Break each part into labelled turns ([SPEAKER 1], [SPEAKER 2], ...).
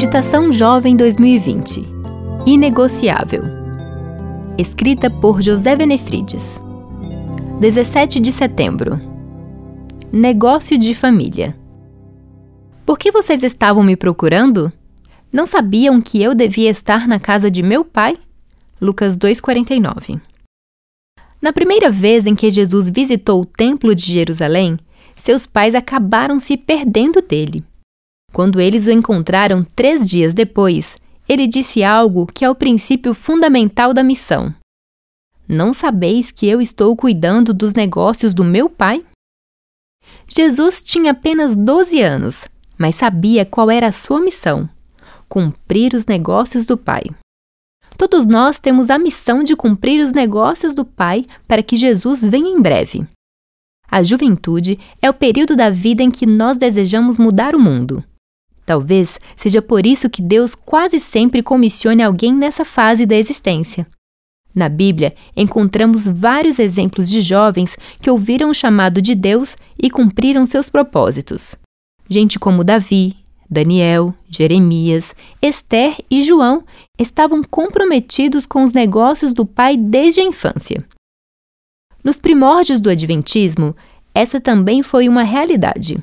[SPEAKER 1] Meditação Jovem 2020 Inegociável. Escrita por José Benefrides. 17 de setembro. Negócio de família. Por que vocês estavam me procurando? Não sabiam que eu devia estar na casa de meu pai? Lucas 2,49. Na primeira vez em que Jesus visitou o Templo de Jerusalém, seus pais acabaram se perdendo dele. Quando eles o encontraram três dias depois, ele disse algo que é o princípio fundamental da missão. Não sabeis que eu estou cuidando dos negócios do meu pai? Jesus tinha apenas 12 anos, mas sabia qual era a sua missão: cumprir os negócios do Pai. Todos nós temos a missão de cumprir os negócios do Pai para que Jesus venha em breve. A juventude é o período da vida em que nós desejamos mudar o mundo. Talvez seja por isso que Deus quase sempre comissione alguém nessa fase da existência. Na Bíblia, encontramos vários exemplos de jovens que ouviram o chamado de Deus e cumpriram seus propósitos. Gente como Davi, Daniel, Jeremias, Esther e João estavam comprometidos com os negócios do pai desde a infância. Nos primórdios do Adventismo, essa também foi uma realidade.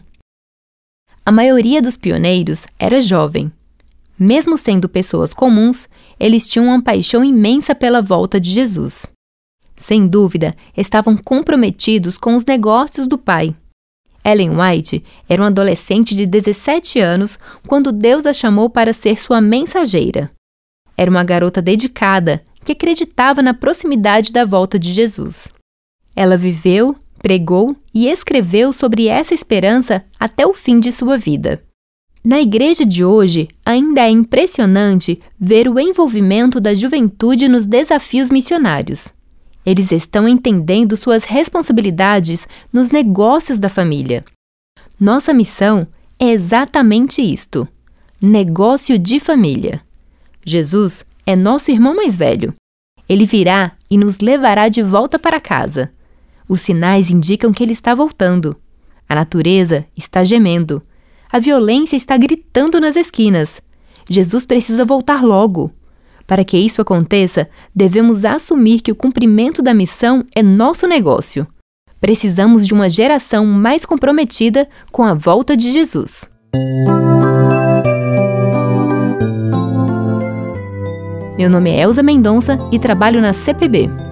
[SPEAKER 1] A maioria dos pioneiros era jovem. Mesmo sendo pessoas comuns, eles tinham uma paixão imensa pela volta de Jesus. Sem dúvida, estavam comprometidos com os negócios do Pai. Ellen White era uma adolescente de 17 anos quando Deus a chamou para ser sua mensageira. Era uma garota dedicada que acreditava na proximidade da volta de Jesus. Ela viveu pregou e escreveu sobre essa esperança até o fim de sua vida. Na igreja de hoje, ainda é impressionante ver o envolvimento da juventude nos desafios missionários. Eles estão entendendo suas responsabilidades nos negócios da família. Nossa missão é exatamente isto: negócio de família. Jesus é nosso irmão mais velho. Ele virá e nos levará de volta para casa. Os sinais indicam que ele está voltando. A natureza está gemendo. A violência está gritando nas esquinas. Jesus precisa voltar logo. Para que isso aconteça, devemos assumir que o cumprimento da missão é nosso negócio. Precisamos de uma geração mais comprometida com a volta de Jesus. Meu nome é Elza Mendonça e trabalho na CPB.